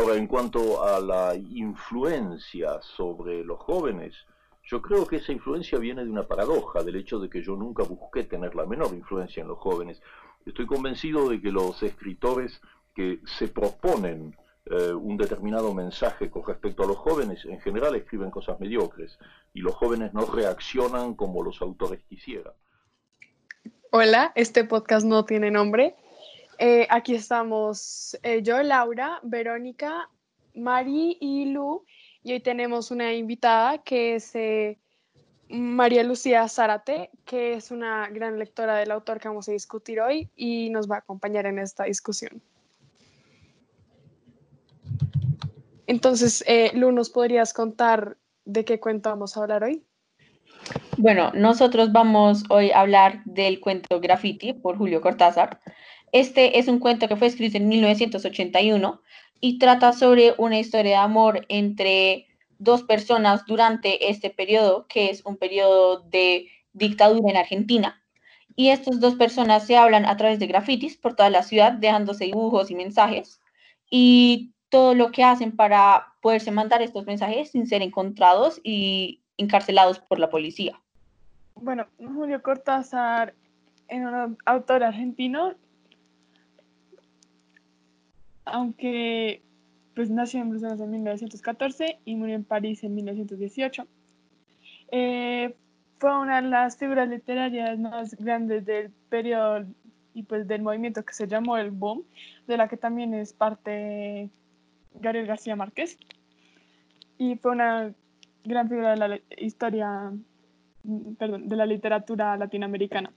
Ahora, en cuanto a la influencia sobre los jóvenes, yo creo que esa influencia viene de una paradoja, del hecho de que yo nunca busqué tener la menor influencia en los jóvenes. Estoy convencido de que los escritores que se proponen eh, un determinado mensaje con respecto a los jóvenes, en general escriben cosas mediocres y los jóvenes no reaccionan como los autores quisieran. Hola, este podcast no tiene nombre. Eh, aquí estamos eh, yo, Laura, Verónica, Mari y Lu, y hoy tenemos una invitada que es María Lucía Zárate, que es una gran lectora del autor que vamos a discutir hoy y nos va a acompañar en esta discusión. Entonces, eh, Lu, ¿nos podrías contar de qué cuento vamos a hablar hoy? Bueno, nosotros vamos hoy a hablar del cuento Graffiti por Julio Cortázar. Este es un cuento que fue escrito en 1981 y trata sobre una historia de amor entre dos personas durante este periodo, que es un periodo de dictadura en Argentina. Y estas dos personas se hablan a través de grafitis por toda la ciudad, dejándose dibujos y mensajes. Y todo lo que hacen para poderse mandar estos mensajes sin ser encontrados y encarcelados por la policía. Bueno, Julio Cortázar es un autor argentino, aunque pues nació en Bruselas en 1914 y murió en París en 1918. Eh, fue una de las figuras literarias más grandes del periodo y pues del movimiento que se llamó el boom, de la que también es parte Gabriel García Márquez. Y fue una gran figura de la historia, perdón, de la literatura latinoamericana.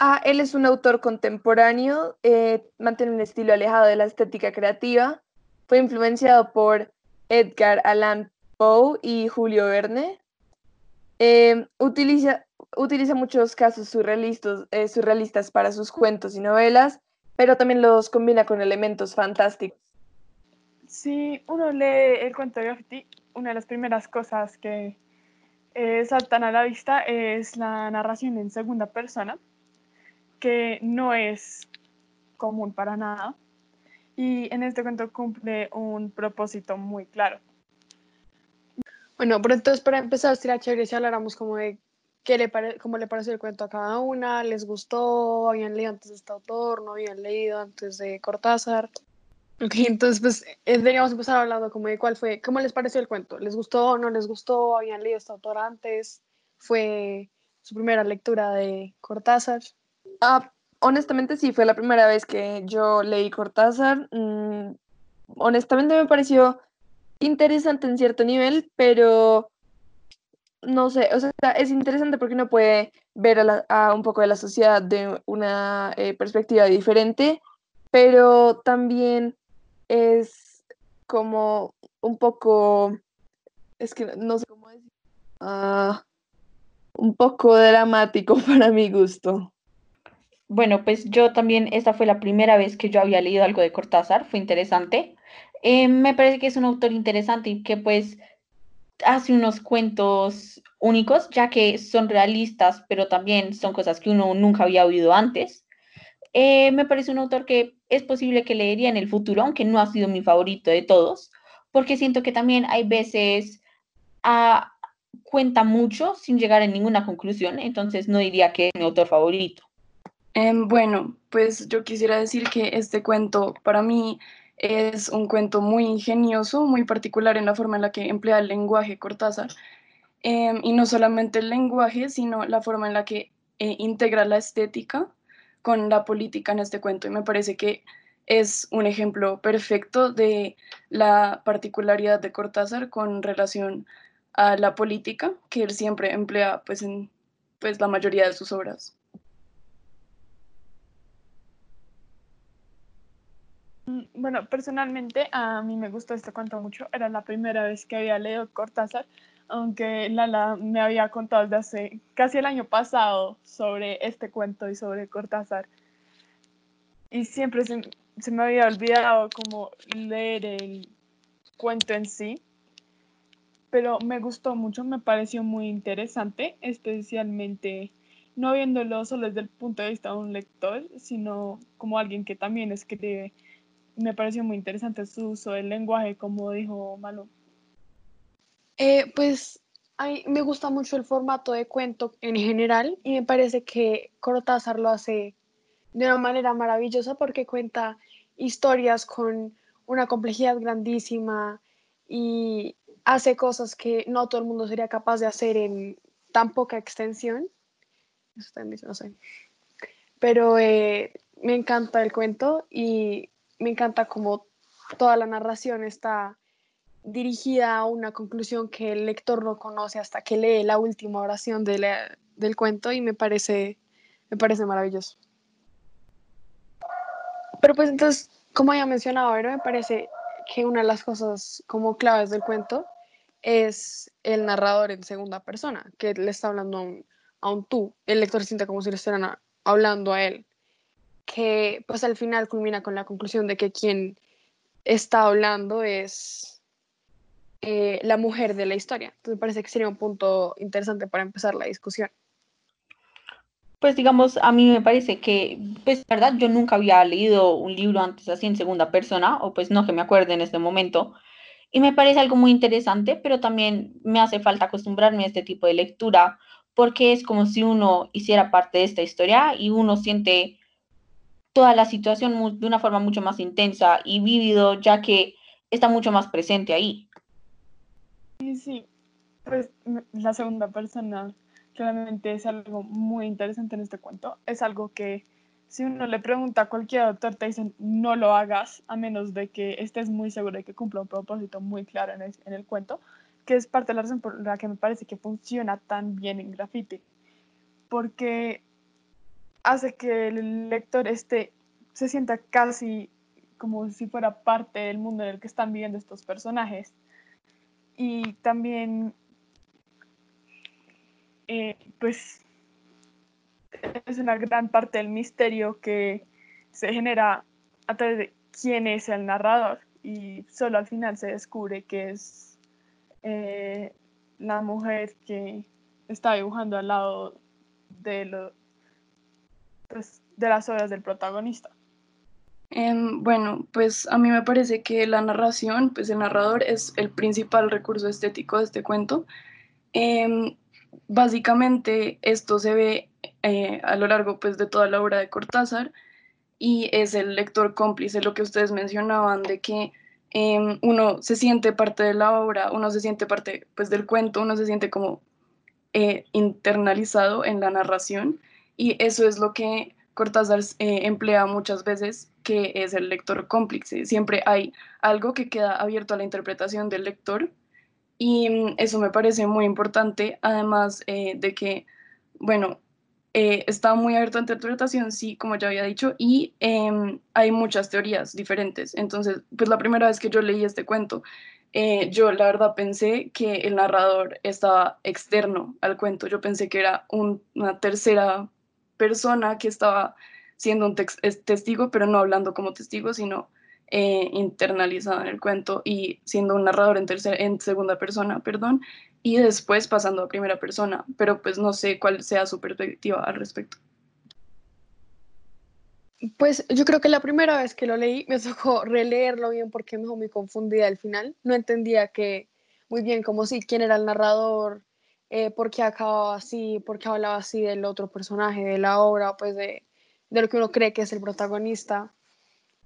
Ah, él es un autor contemporáneo, eh, mantiene un estilo alejado de la estética creativa, fue influenciado por Edgar Allan Poe y Julio Verne. Eh, utiliza, utiliza muchos casos surrealistas, eh, surrealistas para sus cuentos y novelas, pero también los combina con elementos fantásticos. Si uno lee el cuento de graffiti, una de las primeras cosas que eh, saltan a la vista es la narración en segunda persona, que no es común para nada. Y en este cuento cumple un propósito muy claro. Bueno, pero entonces para empezar, sería chévere si habláramos como de qué le cómo le pareció el cuento a cada una, les gustó, habían leído antes de este autor, no habían leído antes de Cortázar. Ok, entonces pues eh, deberíamos empezar hablando como de cuál fue, cómo les pareció el cuento, ¿les gustó no les gustó? ¿Habían leído este autor antes? ¿Fue su primera lectura de Cortázar? Ah, honestamente sí, fue la primera vez que yo leí Cortázar. Mm, honestamente me pareció interesante en cierto nivel, pero no sé, o sea, es interesante porque uno puede ver a, un poco de la sociedad de una eh, perspectiva diferente, pero también es como un poco, es que no sé cómo decir, ah, un poco dramático para mi gusto. Bueno, pues yo también, esta fue la primera vez que yo había leído algo de Cortázar, fue interesante. Eh, me parece que es un autor interesante y que pues hace unos cuentos únicos, ya que son realistas, pero también son cosas que uno nunca había oído antes. Eh, me parece un autor que es posible que leería en el futuro, aunque no ha sido mi favorito de todos, porque siento que también hay veces ah, cuenta mucho sin llegar a ninguna conclusión, entonces no diría que es mi autor favorito. Em, bueno, pues yo quisiera decir que este cuento para mí es un cuento muy ingenioso, muy particular en la forma en la que emplea el lenguaje Cortázar. Em, y no solamente el lenguaje, sino la forma en la que eh, integra la estética con la política en este cuento y me parece que es un ejemplo perfecto de la particularidad de Cortázar con relación a la política que él siempre emplea pues en pues la mayoría de sus obras. Bueno, personalmente a mí me gustó este cuento mucho. Era la primera vez que había leído Cortázar aunque Lala me había contado desde hace casi el año pasado sobre este cuento y sobre Cortázar. Y siempre se, se me había olvidado como leer el cuento en sí, pero me gustó mucho, me pareció muy interesante, especialmente no viéndolo solo desde el punto de vista de un lector, sino como alguien que también escribe me pareció muy interesante su uso del lenguaje, como dijo Malo. Eh, pues me gusta mucho el formato de cuento en general y me parece que Cortázar lo hace de una manera maravillosa porque cuenta historias con una complejidad grandísima y hace cosas que no todo el mundo sería capaz de hacer en tan poca extensión. Eso no sé. Pero eh, me encanta el cuento y me encanta como toda la narración está dirigida a una conclusión que el lector no conoce hasta que lee la última oración del cuento y me parece, me parece maravilloso. Pero pues entonces, como ya mencionado, me parece que una de las cosas como claves del cuento es el narrador en segunda persona, que le está hablando a un, a un tú. El lector siente como si le estuvieran hablando a él, que pues al final culmina con la conclusión de que quien está hablando es eh, la mujer de la historia. Entonces me parece que sería un punto interesante para empezar la discusión. Pues digamos, a mí me parece que, pues verdad, yo nunca había leído un libro antes así en segunda persona, o pues no que me acuerde en este momento, y me parece algo muy interesante, pero también me hace falta acostumbrarme a este tipo de lectura, porque es como si uno hiciera parte de esta historia y uno siente toda la situación de una forma mucho más intensa y vívido, ya que está mucho más presente ahí. Sí, sí, pues la segunda persona claramente es algo muy interesante en este cuento. Es algo que si uno le pregunta a cualquier autor, te dicen no lo hagas a menos de que estés muy seguro de que cumpla un propósito muy claro en el, en el cuento, que es parte de la razón por la que me parece que funciona tan bien en graffiti, porque hace que el lector esté, se sienta casi como si fuera parte del mundo en el que están viviendo estos personajes. Y también eh, pues es una gran parte del misterio que se genera a través de quién es el narrador. Y solo al final se descubre que es eh, la mujer que está dibujando al lado de, lo, pues, de las obras del protagonista. Em, bueno, pues a mí me parece que la narración, pues el narrador es el principal recurso estético de este cuento. Em, básicamente esto se ve eh, a lo largo pues, de toda la obra de Cortázar y es el lector cómplice, lo que ustedes mencionaban de que em, uno se siente parte de la obra, uno se siente parte pues, del cuento, uno se siente como eh, internalizado en la narración y eso es lo que Cortázar eh, emplea muchas veces, que es el lector cómplice. Siempre hay algo que queda abierto a la interpretación del lector y mm, eso me parece muy importante, además eh, de que, bueno, eh, está muy abierto a interpretación, sí, como ya había dicho, y em, hay muchas teorías diferentes. Entonces, pues la primera vez que yo leí este cuento, yo la verdad pensé que el narrador estaba externo al cuento, yo pensé que era una tercera persona que estaba siendo un testigo, pero no hablando como testigo, sino eh, internalizado en el cuento y siendo un narrador en, en segunda persona, perdón, y después pasando a primera persona, pero pues no sé cuál sea su perspectiva al respecto. Pues yo creo que la primera vez que lo leí me tocó releerlo bien porque me dejó muy confundida al final. No entendía que muy bien como si quién era el narrador, eh, por acababa así, por qué hablaba así del otro personaje de la obra, pues de, de lo que uno cree que es el protagonista.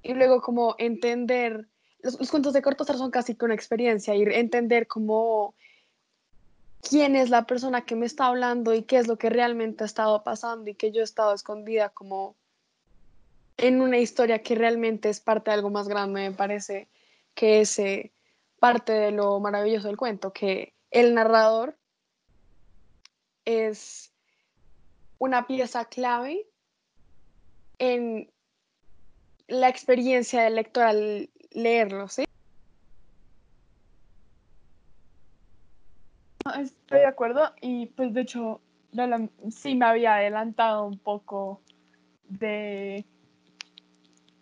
Y luego como entender, los, cuentos de Cortázar son casi con experiencia, y entender cómo quién es la persona que me está hablando y qué es lo que realmente ha estado pasando y que yo he estado escondida como en una historia que realmente es parte de algo más grande, me parece que es eh, parte de lo maravilloso del cuento, que el narrador es una pieza clave en la experiencia del lector al leerlo, ¿sí? Estoy de acuerdo y pues de hecho sí me había adelantado un poco de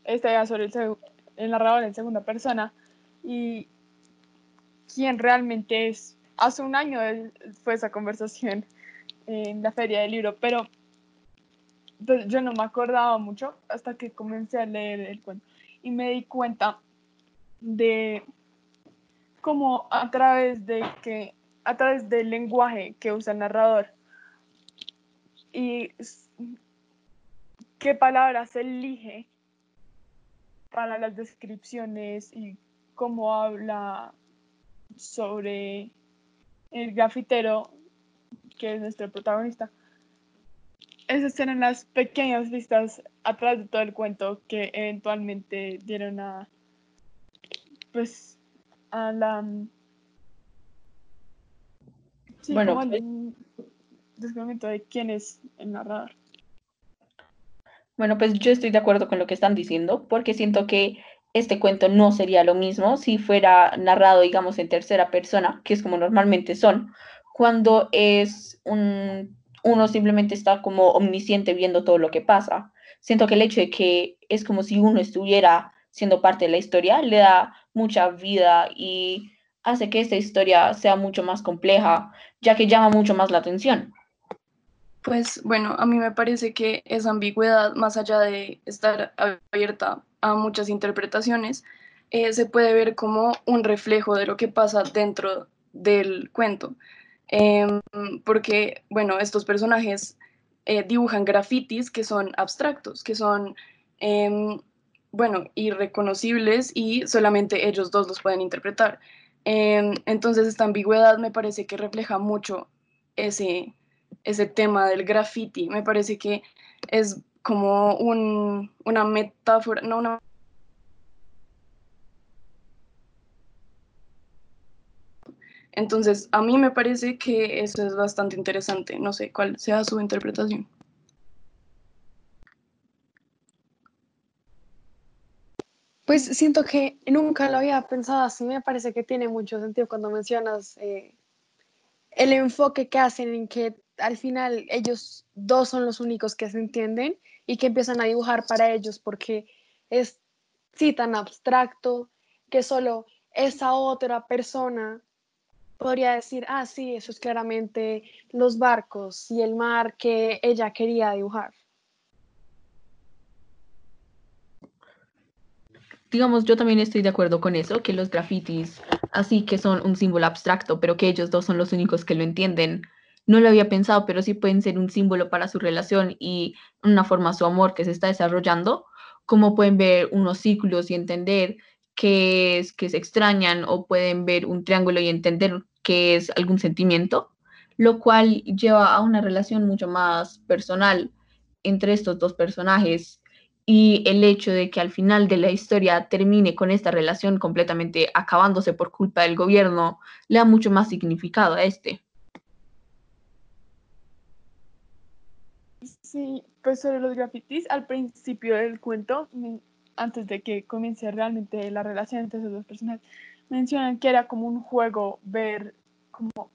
esta idea sobre el, el narrador en segunda persona y quién realmente es. Hace un año fue esa conversación en la feria del libro, pero pues, yo no me acordaba mucho hasta que comencé a leer el cuento. y me di cuenta de cómo a través de que a través del lenguaje que usa el narrador y qué palabras elige para las descripciones y cómo habla sobre el grafitero, que es nuestro protagonista. Esas eran las pequeñas vistas atrás de todo el cuento que eventualmente dieron a, pues, a la... Sí, Bueno, como pues- el descubrimiento de quién es el narrador. Bueno, pues yo estoy de acuerdo con lo que están diciendo, porque siento que este cuento no sería lo mismo si fuera narrado, digamos, en tercera persona, que es como normalmente son, cuando es un, uno simplemente está como omnisciente viendo todo lo que pasa. Siento que el hecho de que es como si uno estuviera siendo parte de la historia le da mucha vida y hace que esta historia sea mucho más compleja, ya que llama mucho más la atención. Pues bueno, a mí me parece que esa ambigüedad, más allá de estar abierta a muchas interpretaciones, eh, se puede ver como un reflejo de lo que pasa dentro del cuento. Em, porque, bueno, estos personajes eh, dibujan grafitis que son abstractos, que son, em, bueno, irreconocibles y solamente ellos dos los pueden interpretar. Em, entonces, esta ambigüedad me parece que refleja mucho ese ese tema del graffiti. Me parece que es como un, una metáfora, no una... Entonces, a mí me parece que eso es bastante interesante. No sé cuál sea su interpretación. Pues siento que nunca lo había pensado así, me parece que tiene mucho sentido cuando mencionas eh, el enfoque que hacen en que al final ellos dos son los únicos que se entienden y que empiezan a dibujar para ellos porque es sí tan abstracto que solo esa otra persona podría decir, ah, sí, eso es claramente los barcos y el mar que ella quería dibujar. digamos, yo también estoy de acuerdo con eso, que los grafitis, así que son un símbolo abstracto, pero que ellos dos son los únicos que lo entienden. No lo había pensado, pero sí pueden ser un símbolo para su relación y una forma su amor que se está desarrollando, como pueden ver unos círculos y entender que es que se extrañan o pueden ver un triángulo y entender que es algún sentimiento, lo cual lleva a una relación mucho más personal entre estos dos personajes y el hecho de que al final de la historia termine con esta relación completamente acabándose por culpa del gobierno, le da mucho más significado a este. Sí, pues sobre los grafitis, al principio del cuento, antes de que comience realmente la relación entre esos dos personajes, mencionan que era como un juego ver, como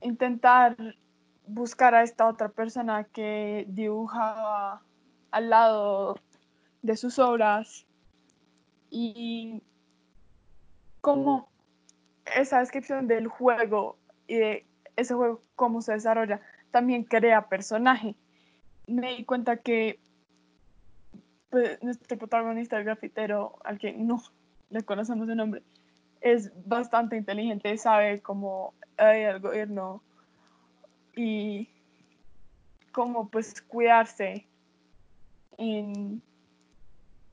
intentar buscar a esta otra persona que dibujaba al lado de sus obras y cómo esa descripción del juego y de ese juego, cómo se desarrolla, también crea personaje. Me di cuenta que pues, nuestro protagonista, el grafitero, al que no le conocemos de nombre, es bastante inteligente, sabe cómo hay el gobierno y cómo pues cuidarse en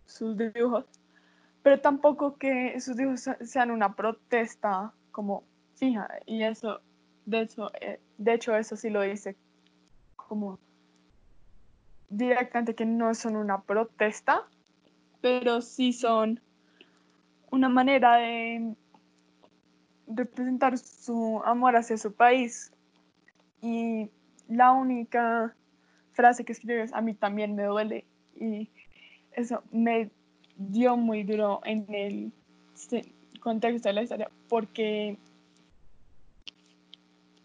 sus dibujos, pero tampoco que sus dibujos se- sean una protesta como fija y eso, de hecho, eh, de hecho eso sí lo dice como directamente que no son una protesta, pero sí son una manera de representar su amor hacia su país. Y la única frase que escribe es, a mí también me duele. Y eso me dio muy duro en el contexto de la historia, porque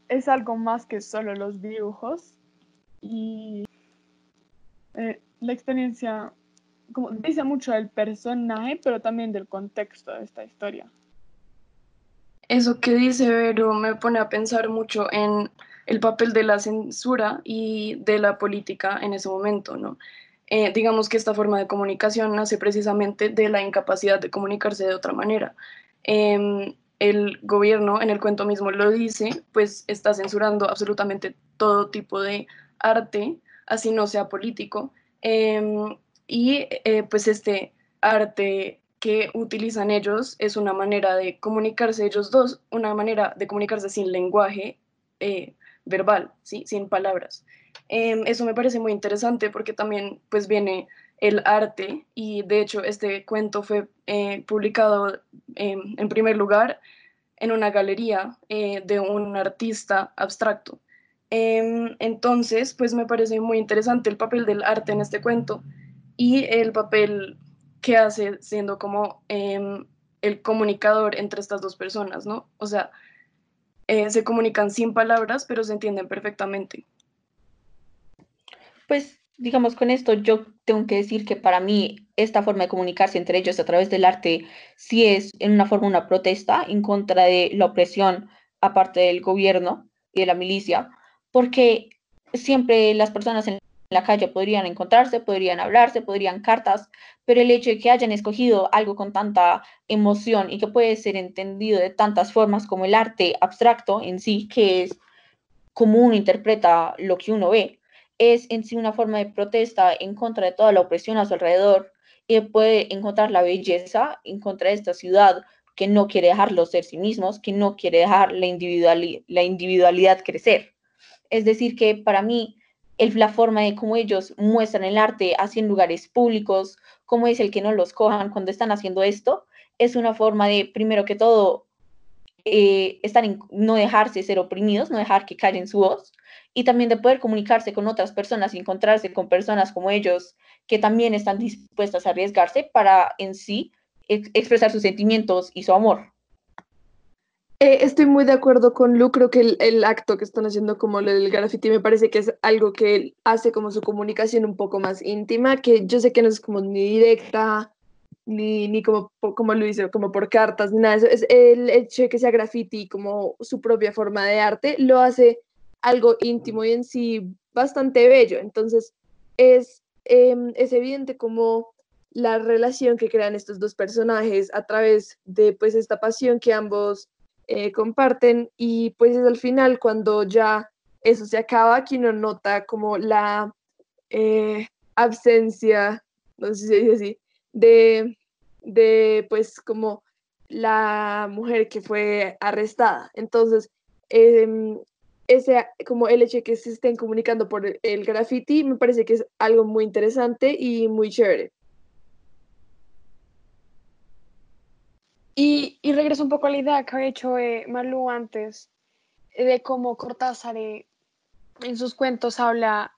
es algo más que solo los dibujos. Y eh, la experiencia como dice mucho del personaje, pero también del contexto de esta historia. Eso que dice Vero me pone a pensar mucho en el papel de la censura y de la política en ese momento, ¿no? eh, digamos que esta forma de comunicación nace precisamente de la incapacidad de comunicarse de otra manera. Em, el gobierno, en el cuento mismo lo dice, pues está censurando absolutamente todo tipo de arte, así no sea político. Em, y eh, pues este arte que utilizan ellos es una manera de comunicarse ellos dos, una manera de comunicarse sin lenguaje eh, verbal, ¿sí? sin palabras. Em, eso me parece muy interesante porque también pues viene el arte y de hecho este cuento fue eh, publicado em, en primer lugar en una galería eh, de un artista abstracto. Em, entonces, pues me parece muy interesante el papel del arte en este cuento y el papel que hace siendo como el comunicador entre estas dos personas, ¿no? O sea, eh, se comunican sin palabras, pero se entienden perfectamente pues digamos con esto yo tengo que decir que para mí esta forma de comunicarse entre ellos a través del arte sí es en una forma una protesta en contra de la opresión aparte del gobierno y de la milicia, porque siempre las personas en la calle podrían encontrarse, podrían hablarse, podrían cartas, pero el hecho de que hayan escogido algo con tanta emoción y que puede ser entendido de tantas formas como el arte abstracto en sí, que es como uno interpreta lo que uno ve, es en sí una forma de protesta en contra de toda la opresión a su alrededor y puede encontrar la belleza en contra de esta ciudad que no quiere dejarlos ser sí mismos, que no quiere dejar la individualidad crecer. Es decir, que para mí el, la forma de cómo ellos muestran el arte así en lugares públicos, cómo es el que no los cojan cuando están haciendo esto, es una forma de, primero que todo, eh, estar en, no dejarse ser oprimidos, no dejar que callen su voz, y también de poder comunicarse con otras personas y encontrarse con personas como ellos que también están dispuestas a arriesgarse para en sí expresar sus sentimientos y su amor. Eh, estoy muy de acuerdo con Lu, creo que el, acto que están haciendo como del graffiti me parece que es algo que hace como su comunicación un poco más íntima, que yo sé que no es como ni directa, ni, ni como, como lo hizo, como por cartas, ni nada eso. Es el hecho de que sea graffiti como su propia forma de arte, lo hace algo íntimo y en sí bastante bello. Entonces, es, em, es evidente como la relación que crean estos dos personajes a través de pues esta pasión que ambos eh, comparten y pues es al final cuando ya eso se acaba que uno nota como la eh, absencia, no sé si se dice así, de, de pues como la mujer que fue arrestada. Entonces, eh, ese, como el hecho de que se estén comunicando por el, graffiti, me parece que es algo muy interesante y muy chévere. Y, y regreso un poco a la idea que ha hecho eh, Malu antes, de cómo Cortázar eh, en sus cuentos habla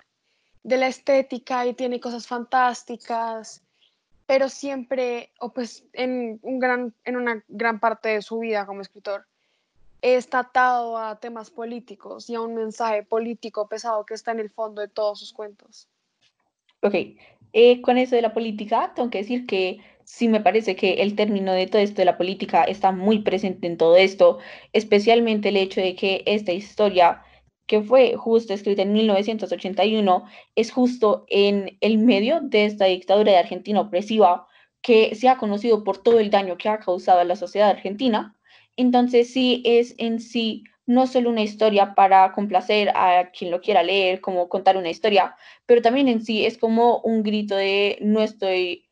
de la estética y tiene cosas fantásticas, pero siempre, o pues en, un gran, en una gran parte de su vida como escritor, está atado a temas políticos y a un mensaje político pesado que está en el fondo de todos sus cuentos. Ok, eh, con eso de la política, tengo que decir que sí me parece que el término de todo esto de la política está muy presente en todo esto, especialmente el hecho de que esta historia que fue justo escrita en 1981 es justo en el medio de esta dictadura de Argentina opresiva que se ha conocido por todo el daño que ha causado a la sociedad argentina. Entonces sí es en sí no solo una historia para complacer a quien lo quiera leer, como contar una historia, pero también en sí es como un grito de no estoy,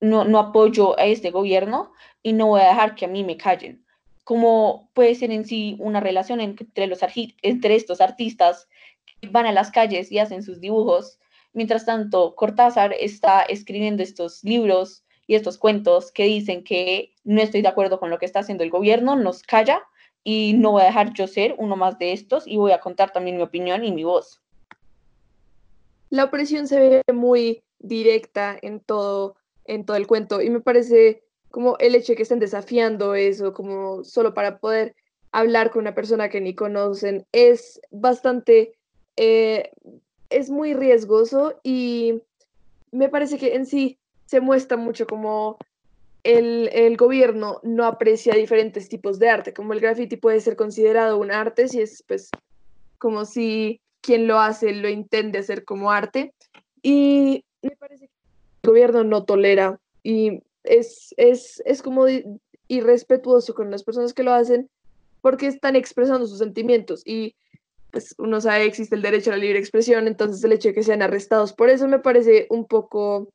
no, no apoyo a este gobierno y no voy a dejar que a mí me callen. Como puede ser en sí una relación entre, los, entre estos artistas que van a las calles y hacen sus dibujos. Mientras tanto, Cortázar está escribiendo estos libros y estos cuentos que dicen que no estoy de acuerdo con lo que está haciendo el gobierno, nos calla y no voy a dejar yo ser uno más de estos y voy a contar también mi opinión y mi voz. La opresión se ve muy directa en todo, en todo el cuento y me parece como el hecho de que estén desafiando eso, como solo para poder hablar con una persona que ni conocen, es bastante, eh, es muy riesgoso y me parece que en sí se muestra mucho como el, el, gobierno no aprecia diferentes tipos de arte, como el graffiti puede ser considerado un arte si es pues como si quien lo hace lo intende hacer como arte. Y me parece gobierno no tolera y es, es, es como irrespetuoso con las personas que lo hacen porque están expresando sus sentimientos y pues uno sabe existe el derecho a la libre expresión, entonces el hecho de que sean arrestados por eso me parece un poco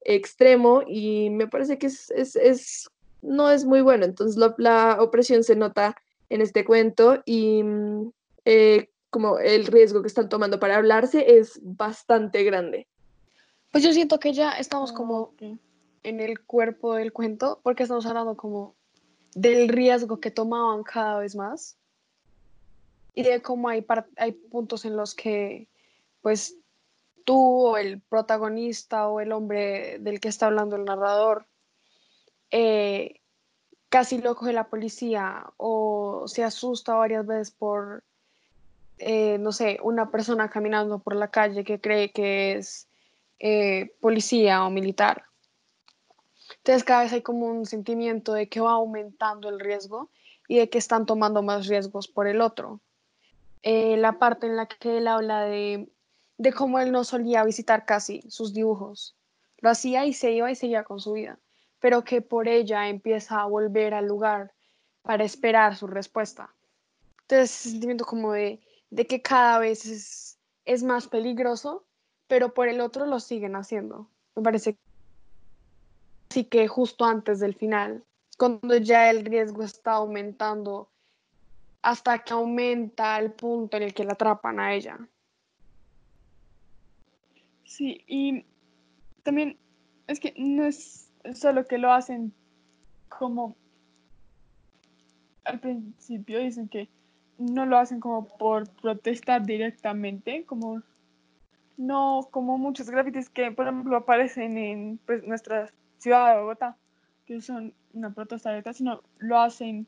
extremo y me parece que es, es, es no es muy bueno. Entonces la, opresión se nota en este cuento y eh, como el riesgo que están tomando para hablarse es bastante grande. Pues yo siento que ya estamos como en el cuerpo del cuento porque estamos hablando como del riesgo que tomaban cada vez más y de cómo hay, hay puntos en los que pues tú o el protagonista o el hombre del que está hablando el narrador eh, casi lo coge la policía o se asusta varias veces por, eh, no sé, una persona caminando por la calle que cree que es eh, policía o militar. Entonces cada vez hay como un sentimiento de que va aumentando el riesgo y de que están tomando más riesgos por el otro. la parte en la que él habla de, de cómo él no solía visitar casi sus dibujos. Lo hacía y se iba y seguía con su vida pero que por ella empieza a volver al lugar para esperar su respuesta. Entonces, ese sentimiento como de, que cada vez es, es, más peligroso, pero por el otro lo siguen haciendo. Me parece así que justo antes del final, cuando ya el riesgo está aumentando hasta que aumenta el punto en el que la atrapan a ella. Sí, y también es que no es solo que lo hacen como al principio dicen que no lo hacen como por protestar directamente, como no como muchos grafitis que por ejemplo aparecen en pues, nuestra ciudad de Bogotá, que son una protesta sino lo hacen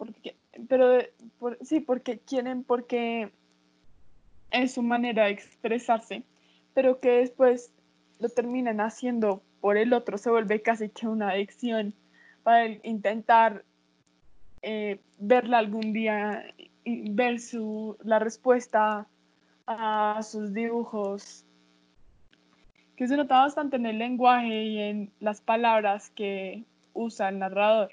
porque, pero sí, porque quieren, porque es su manera de expresarse, pero que después lo terminan haciendo por el otro se vuelve casi que una adicción para intentar eh, verla algún día y ver su, la respuesta a sus dibujos, que se nota bastante en el lenguaje y en las palabras que usa el narrador.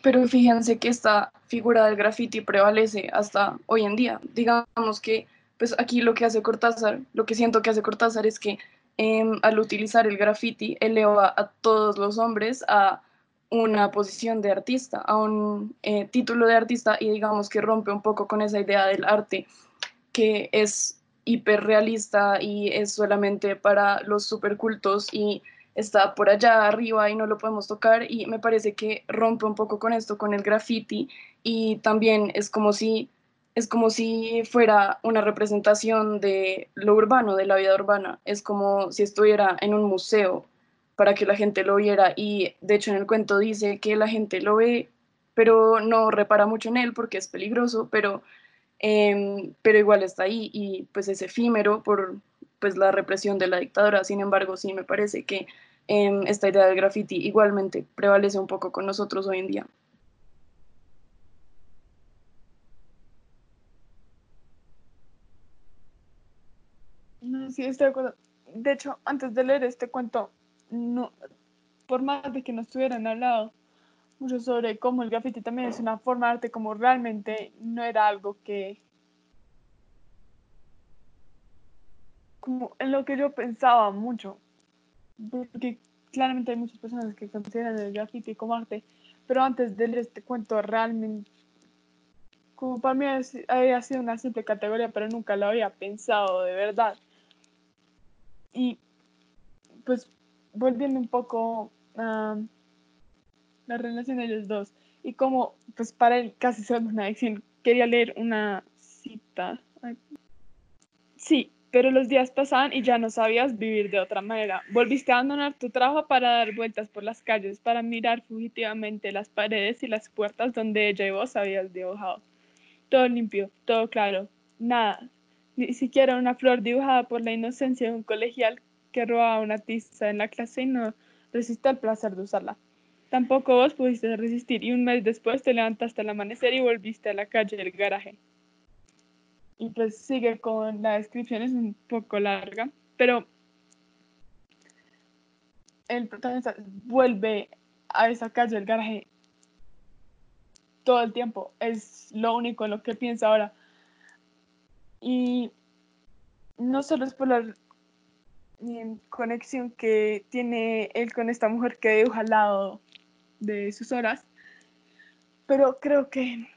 Pero fíjense que esta figura del graffiti prevalece hasta hoy en día. Digamos que pues aquí lo que hace Cortázar, lo que siento que hace Cortázar es que em, al utilizar el graffiti eleva a todos los hombres a una posición de artista, a un eh, título de artista y digamos que rompe un poco con esa idea del arte que es hiperrealista y es solamente para los supercultos y está por allá arriba y no lo podemos tocar y me parece que rompe un poco con esto, con el graffiti y también es como si es como si fuera una representación de lo urbano, de la vida urbana. Es como si estuviera en un museo para que la gente lo viera. Y de hecho en el cuento dice que la gente lo ve, pero no repara mucho en él porque es peligroso, pero, em, pero igual está ahí y pues es efímero por pues la represión de la dictadura. Sin embargo, sí me parece que em, esta idea del graffiti igualmente prevalece un poco con nosotros hoy en día. sí, estoy de acuerdo. De hecho, antes de leer este cuento, no, por más de que no estuvieran hablado mucho sobre cómo el graffiti también es una forma de arte, como realmente no era algo que... como en lo que yo pensaba mucho. Porque claramente hay muchas personas que consideran el graffiti como arte, pero antes de leer este cuento realmente como para mí había sido una simple categoría, pero nunca lo había pensado de verdad. Y pues volviendo un poco a la relación de ellos dos y como pues para él casi ser una adicción, quería leer una cita. Sí, pero los días pasaban y ya no sabías vivir de otra manera. Volviste a abandonar tu trabajo para dar vueltas por las calles, para mirar fugitivamente las paredes y las puertas donde ella y vos habías dibujado. Todo limpio, todo claro, nada, ni siquiera una flor dibujada por la inocencia de un colegial que robaba una tiza en la clase y no resistió al placer de usarla. Tampoco vos pudiste resistir y un mes después te levantaste al amanecer y volviste a la calle del garaje. y pues sigue con la descripción, es un poco larga, pero el protagonista vuelve a esa calle del garaje todo el tiempo, es lo único en lo que piensa ahora. Y no solo es por la conexión que tiene él con esta mujer que dibuja al lado de sus horas, pero creo que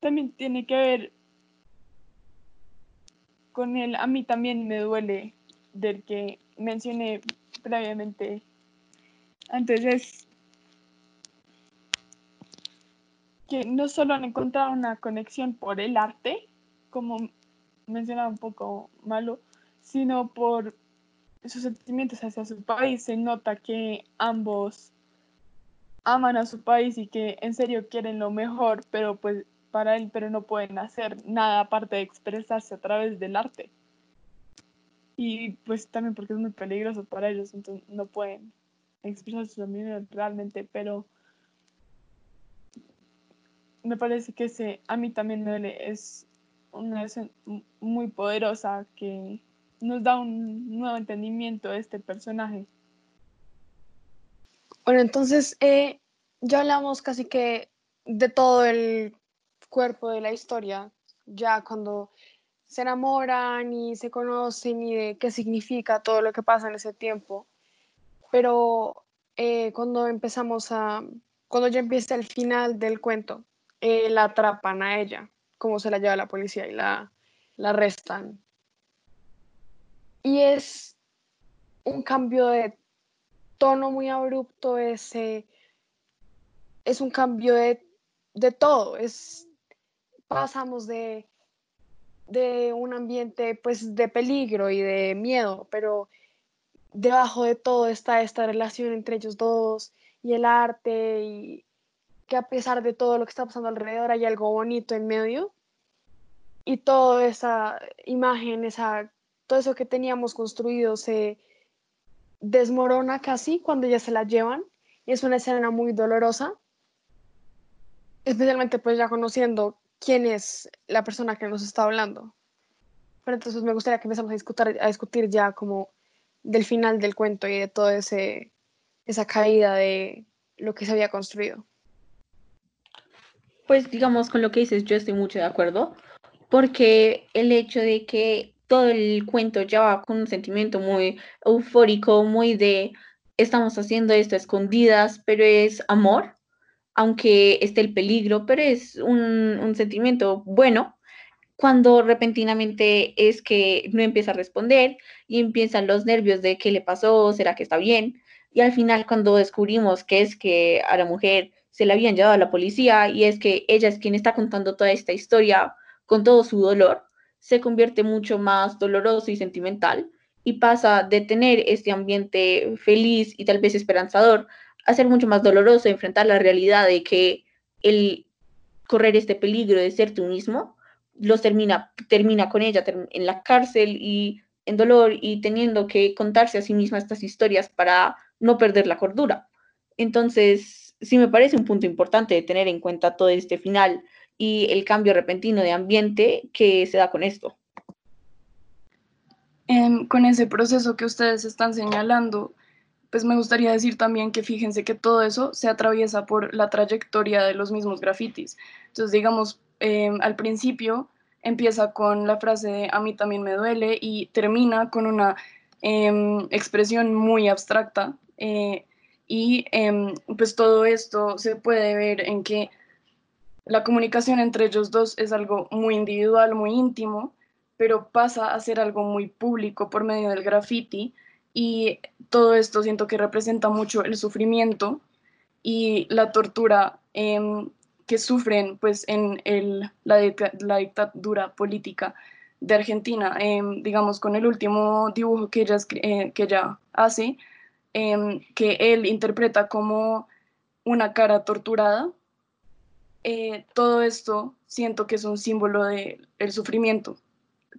también tiene que ver con él. A mí también me duele del que mencioné previamente antes, es que no solo han encontrado una conexión por el arte, como mencionaba un poco Malo, sino por sus sentimientos hacia su país. Se nota que ambos aman a su país y que en serio quieren lo mejor, pero pues para él, pero no pueden hacer nada aparte de expresarse a través del arte. Y pues también porque es muy peligroso para ellos, entonces no pueden expresar sus opiniones realmente, pero me parece que ese, a mí también me es una escena muy poderosa que nos da un nuevo entendimiento de este personaje. Bueno, entonces eh, ya hablamos casi que de todo el cuerpo de la historia, ya cuando se enamoran y se conocen y de qué significa todo lo que pasa en ese tiempo. Pero eh, cuando empezamos a, cuando ya empieza el final del cuento, eh, la atrapan a ella, como se la lleva la policía y la, la arrestan. Y es un cambio de tono muy abrupto, ese es un cambio de, todo, es, pasamos de, de un ambiente pues de peligro y de miedo, pero debajo de todo está esta relación entre ellos dos y el arte y que a pesar de todo lo que está pasando alrededor hay algo bonito en medio y toda esa imagen, esa, todo eso que teníamos construido se desmorona casi cuando ya se la llevan y es una escena muy dolorosa especialmente pues ya conociendo quién es la persona que nos está hablando. Pero entonces me gustaría que empezamos a discutir, a discutir ya como del final del cuento y de toda esa caída de lo que se había construido. Pues digamos con lo que dices, yo estoy mucho de acuerdo, porque el hecho de que todo el cuento ya va con un sentimiento muy eufórico, muy de estamos haciendo esto escondidas, pero es amor, aunque esté el peligro, pero es un, sentimiento bueno cuando repentinamente es que no empieza a responder y empiezan los nervios de qué le pasó, será que está bien. Y al final cuando descubrimos que es que a la mujer se la habían llevado a la policía y es que ella es quien está contando toda esta historia con todo su dolor, se convierte mucho más doloroso y sentimental y pasa de tener este ambiente feliz y tal vez esperanzador hacer mucho más doloroso enfrentar la realidad de que el correr este peligro de ser tú mismo los termina, termina con ella en la cárcel y en dolor y teniendo que contarse a sí misma estas historias para no perder la cordura. Entonces, sí me parece un punto importante de tener en cuenta todo este final y el cambio repentino de ambiente que se da con esto. Em, con ese proceso que ustedes están señalando, pues me gustaría decir también que fíjense que todo eso se atraviesa por la trayectoria de los mismos grafitis. Entonces, digamos, em, al principio empieza con la frase a mí también me duele y termina con una em, expresión muy abstracta. Eh, y pues todo esto se puede ver en que la comunicación entre ellos dos es algo muy individual, muy íntimo, pero pasa a ser algo muy público por medio del graffiti y todo esto siento que representa mucho el sufrimiento y la tortura em, que sufren pues en el, la, dictadura política de Argentina. Em, digamos, con el último dibujo que ella, eh, que ella hace, em, que él interpreta como una cara torturada, eh, todo esto siento que es un símbolo del sufrimiento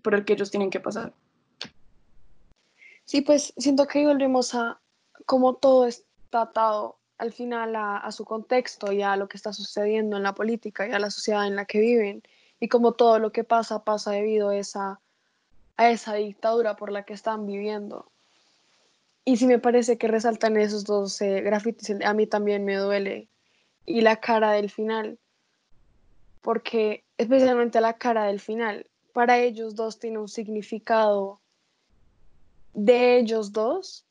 por el que ellos tienen que pasar. Sí, pues siento que volvemos a cómo todo está atado al final a, su contexto y a lo que está sucediendo en la política y a la sociedad en la que viven y como todo lo que pasa pasa debido a esa, a esa dictadura por la que están viviendo. Y sí me parece que resaltan esos dos eh, grafitis, a mí también me duele. Y la cara del final, porque especialmente la cara del final, para ellos dos tiene un significado de ellos dos,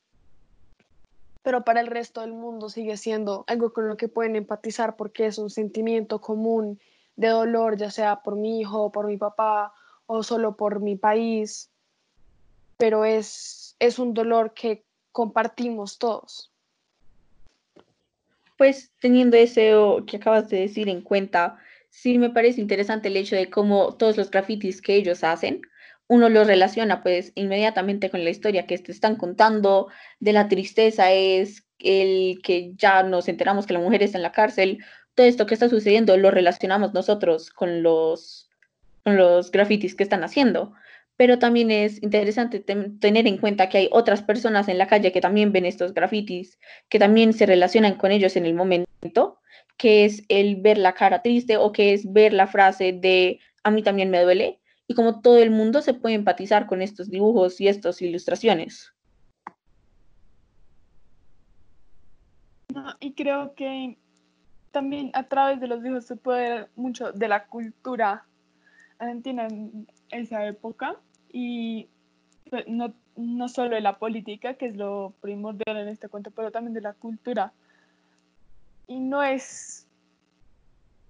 pero para el resto del mundo sigue siendo algo con lo que pueden empatizar porque es un sentimiento común de dolor, ya sea por mi hijo, por mi papá o solo por mi país, pero es, es un dolor que compartimos todos. Pues teniendo eso que acabas de decir en cuenta, sí me parece interesante el hecho de cómo todos los grafitis que ellos hacen, uno los relaciona pues inmediatamente con la historia que te están contando, de la tristeza es el que ya nos enteramos que la mujer está en la cárcel, todo esto que está sucediendo lo relacionamos nosotros con los, con los grafitis que están haciendo. Pero también es interesante tener en cuenta que hay otras personas en la calle que también ven estos grafitis, que también se relacionan con ellos en el momento, que es el ver la cara triste o que es ver la frase de a mí también me duele, y como todo el mundo se puede empatizar con estos dibujos y estas ilustraciones. y creo que también a través de los dibujos se puede ver mucho de la cultura argentina en esa época y pues, no, no solo de la política, que es lo primordial en este cuento, pero también de la cultura. Y no es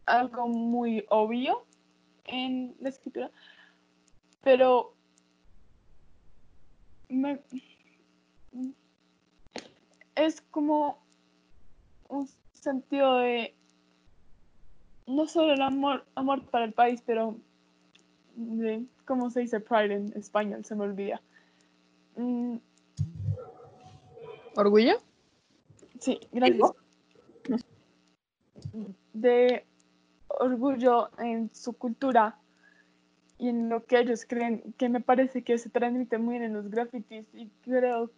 algo muy obvio en la escritura, pero es como un sentido de no solo el amor, amor para el país, pero de, ¿cómo se dice pride en español? Se me olvida. Mm. ¿Orgullo? Sí, gracias. De orgullo en su cultura y en lo que ellos creen, que me parece que se transmite muy bien en los grafitis y creo,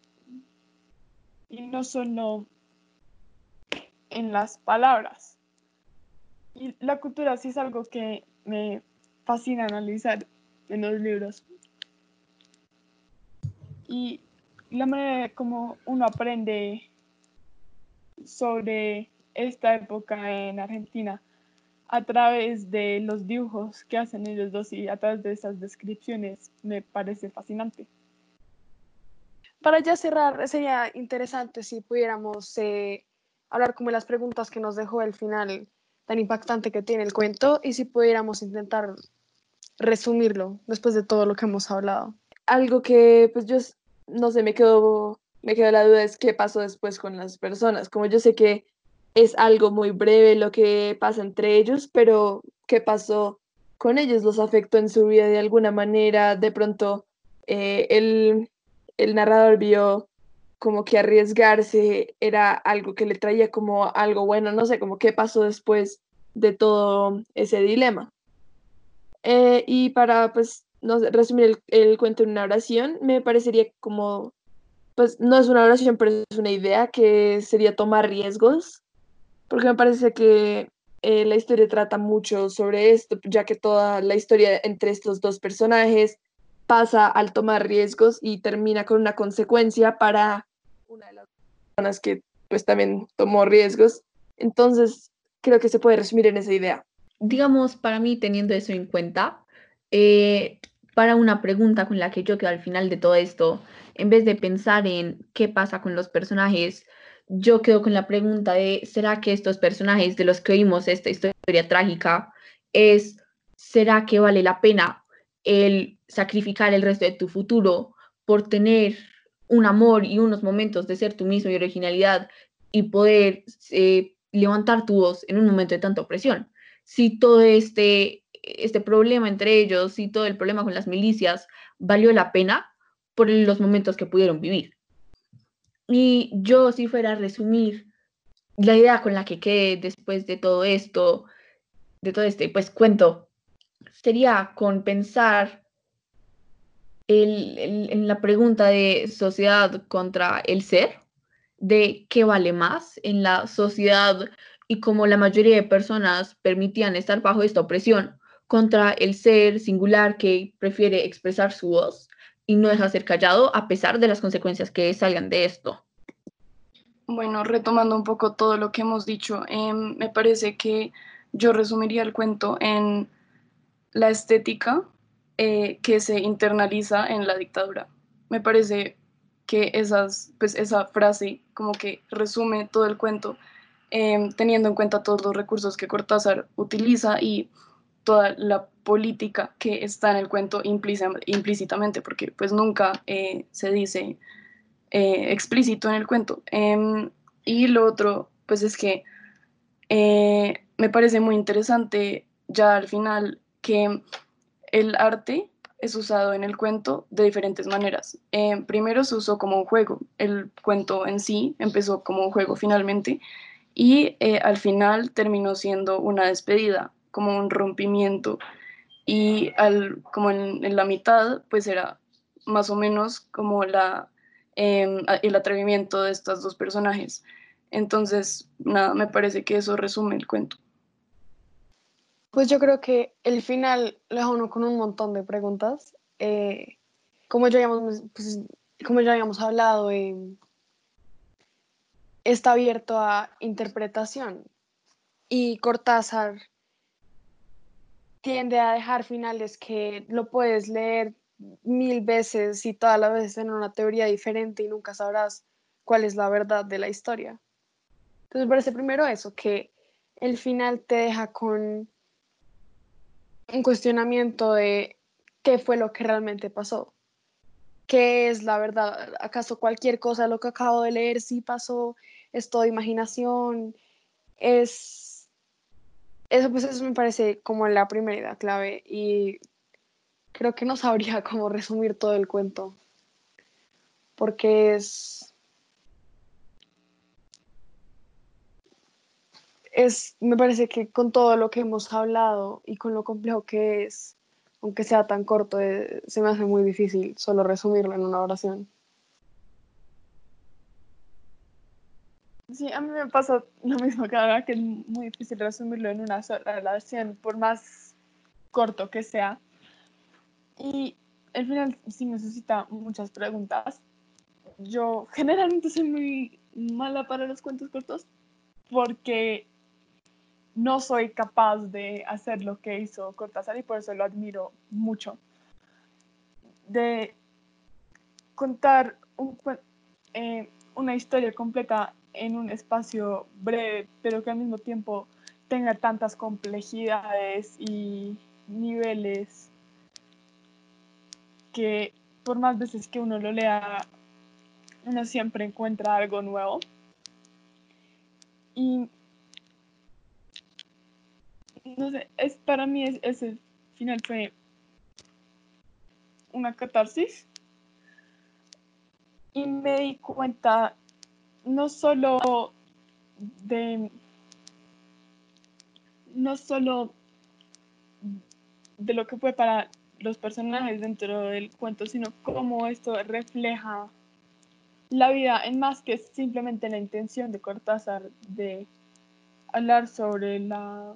y no solo en las palabras. Y la cultura sí es algo que me fascina analizar en los libros. Y la manera como uno aprende sobre esta época en Argentina a través de los dibujos que hacen ellos dos y a través de esas descripciones me parece fascinante. Para ya cerrar, sería interesante si pudiéramos eh, hablar como de las preguntas que nos dejó el final tan impactante que tiene el cuento y si pudiéramos intentar resumirlo después de todo lo que hemos hablado. Algo que pues yo no sé, me quedo me quedó la duda es qué pasó después con las personas. Como yo sé que es algo muy breve lo que pasa entre ellos, pero ¿qué pasó con ellos? ¿Los afectó en su vida de alguna manera? De pronto eh, el, el narrador vio como que arriesgarse era algo que le traía como algo bueno, no sé, como qué pasó después de todo ese dilema. Eh, y para, pues, resumir el, el, cuento en una oración, me parecería como, pues, no es una oración, pero es una idea que sería tomar riesgos, porque me parece que eh, la historia trata mucho sobre esto, ya que toda la historia entre estos dos personajes pasa al tomar riesgos y termina con una consecuencia para una de las personas que pues también tomó riesgos. Entonces, creo que se puede resumir en esa idea. Digamos, para mí, teniendo eso en cuenta, eh, para una pregunta con la que yo quedo al final de todo esto, en vez de pensar en qué pasa con los personajes, yo quedo con la pregunta de, ¿será que estos personajes de los que oímos esta historia trágica es, ¿será que vale la pena el sacrificar el resto de tu futuro por tener un amor y unos momentos de ser tú mismo y originalidad y poder eh, levantar tu voz en un momento de tanta opresión? Si todo este, este problema entre ellos, si todo el problema con las milicias valió la pena por los momentos que pudieron vivir. Y yo, si fuera a resumir la idea con la que quedé después de todo esto, de todo este pues cuento, sería con pensar en la pregunta de sociedad contra el ser, de qué vale más en la sociedad y cómo la mayoría de personas permitían estar bajo esta opresión, contra el ser singular que prefiere expresar su voz y no deja ser callado a pesar de las consecuencias que salgan de esto. Bueno, retomando un poco todo lo que hemos dicho, em, me parece que yo resumiría el cuento en la estética eh, que se internaliza en la dictadura. Me parece que esas, pues esa frase como que resume todo el cuento, em, teniendo en cuenta todos los recursos que Cortázar utiliza y toda la política que está en el cuento implícitamente, porque pues nunca eh, se dice eh, explícito en el cuento. Em, y lo otro, pues es que eh, me parece muy interesante ya al final que el arte es usado en el cuento de diferentes maneras. Eh, primero se usó como un juego, el cuento en sí empezó como un juego finalmente y al final terminó siendo una despedida, como un rompimiento y al, como en, la mitad pues era más o menos como la, em, el atrevimiento de estos dos personajes. Entonces, nada, me parece que eso resume el cuento. Pues yo creo que el final lo deja uno con un montón de preguntas. Eh, como, ya habíamos, pues, como ya habíamos hablado, eh, está abierto a interpretación y Cortázar tiende a dejar finales que lo puedes leer mil veces y todas las veces en una teoría diferente y nunca sabrás cuál es la verdad de la historia. Entonces parece primero eso, que el final te deja con un cuestionamiento de qué fue lo que realmente pasó. ¿Qué es la verdad? ¿Acaso cualquier cosa de lo que acabo de leer sí pasó? ¿Es todo imaginación? Es... Eso, pues eso me parece como la primera idea clave y creo que no sabría cómo resumir todo el cuento porque es... es, me parece que con todo lo que hemos hablado y con lo complejo que es, aunque sea tan corto, eh, se me hace muy difícil solo resumirlo en una oración. Sí, a mí me pasa lo mismo que ahora, que es muy difícil resumirlo en una sola oración, por más corto que sea. Y el final sí necesita muchas preguntas. Yo generalmente soy muy mala para los cuentos cortos porque no soy capaz de hacer lo que hizo Cortázar y por eso lo admiro mucho. De contar eh, una historia completa en un espacio breve, pero que al mismo tiempo tenga tantas complejidades y niveles que por más veces que uno lo lea, uno siempre encuentra algo nuevo. Y no sé, es, para mí es, ese final fue una catarsis. Y me di cuenta no solo de no solo de lo que fue para los personajes dentro del cuento, sino cómo esto refleja la vida en más que simplemente la intención de Cortázar de hablar sobre la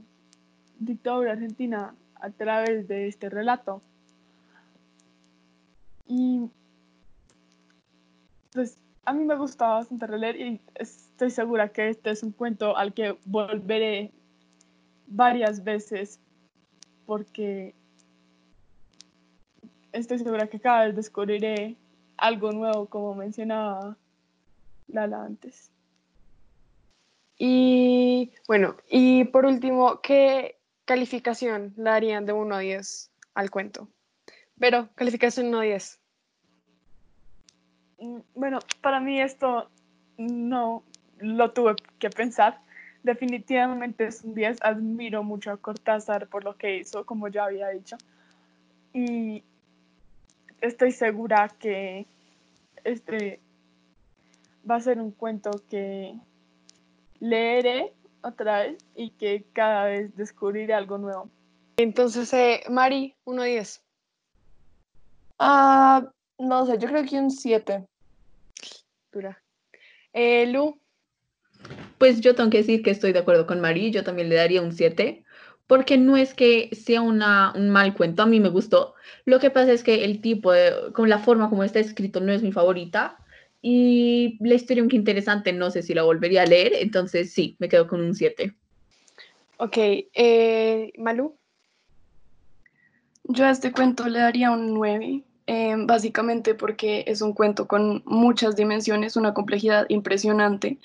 dictadura argentina a través de este relato. Y pues a mí me gusta bastante releer y estoy segura que este es un cuento al que volveré varias veces porque estoy segura que cada vez descubriré algo nuevo como mencionaba Lala antes. Y bueno, y por último, ¿qué calificación le darían de 1 a 10 al cuento? Pero, calificación 1 a 10. Mm, bueno, para mí esto no lo tuve que pensar. Definitivamente es un 10. Admiro mucho a Cortázar por lo que hizo, como ya había dicho. Y estoy segura que este va a ser un cuento que leeré otra vez y que cada vez descubriré algo nuevo. Entonces, eh, Mari, 1 a 10. Ah, no sé, yo creo que un 7. Eh, Lu. Pues yo tengo que decir que estoy de acuerdo con Mari, yo también le daría un 7, porque no es que sea una, un mal cuento, a mí me gustó. Lo que pasa es que el tipo, de, con la forma como está escrito, no es mi favorita. Y la historia, aunque interesante, no sé si la volvería a leer, entonces sí, me quedo con un 7. Ok, eh, Malu. Yo a este cuento le daría un 9, eh, básicamente porque es un cuento con muchas dimensiones, una complejidad impresionante.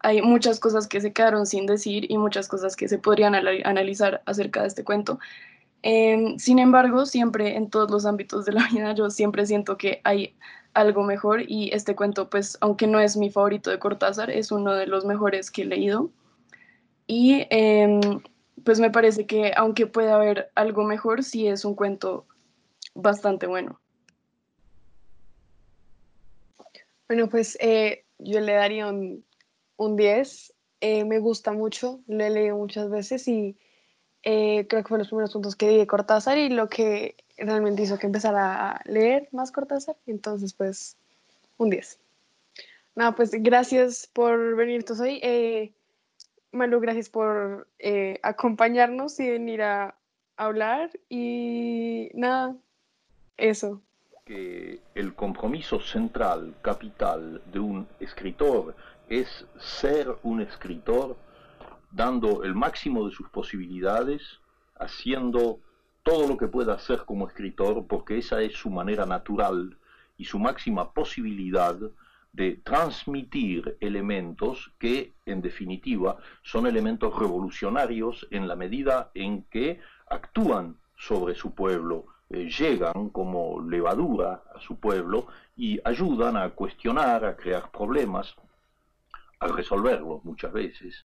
Hay muchas cosas que se quedaron sin decir y muchas cosas que se podrían analizar acerca de este cuento. Eh, sin embargo, siempre en todos los ámbitos de la vida, yo siempre siento que hay algo mejor y este cuento, pues, aunque no es mi favorito de Cortázar, es uno de los mejores que he leído. Y em, pues me parece que aunque pueda haber algo mejor, sí es un cuento bastante bueno. Bueno, pues eh, yo le daría un, un 10. Eh, me gusta mucho, lo he leído muchas veces y eh, creo que fue los primeros puntos que di de Cortázar y lo que realmente hizo que empezara a leer más Cortázar. Entonces, pues, un 10. Nada, pues gracias por venir todos hoy. Malu, gracias por eh, acompañarnos y venir a hablar. Y nada, eso. Que el compromiso central, capital de un escritor es ser un escritor dando el máximo de sus posibilidades, haciendo todo lo que pueda hacer como escritor, porque esa es su manera natural y su máxima posibilidad de transmitir elementos que, en definitiva, son elementos revolucionarios en la medida en que actúan sobre su pueblo, eh, llegan como levadura a su pueblo y ayudan a cuestionar, a crear problemas, a resolverlos muchas veces.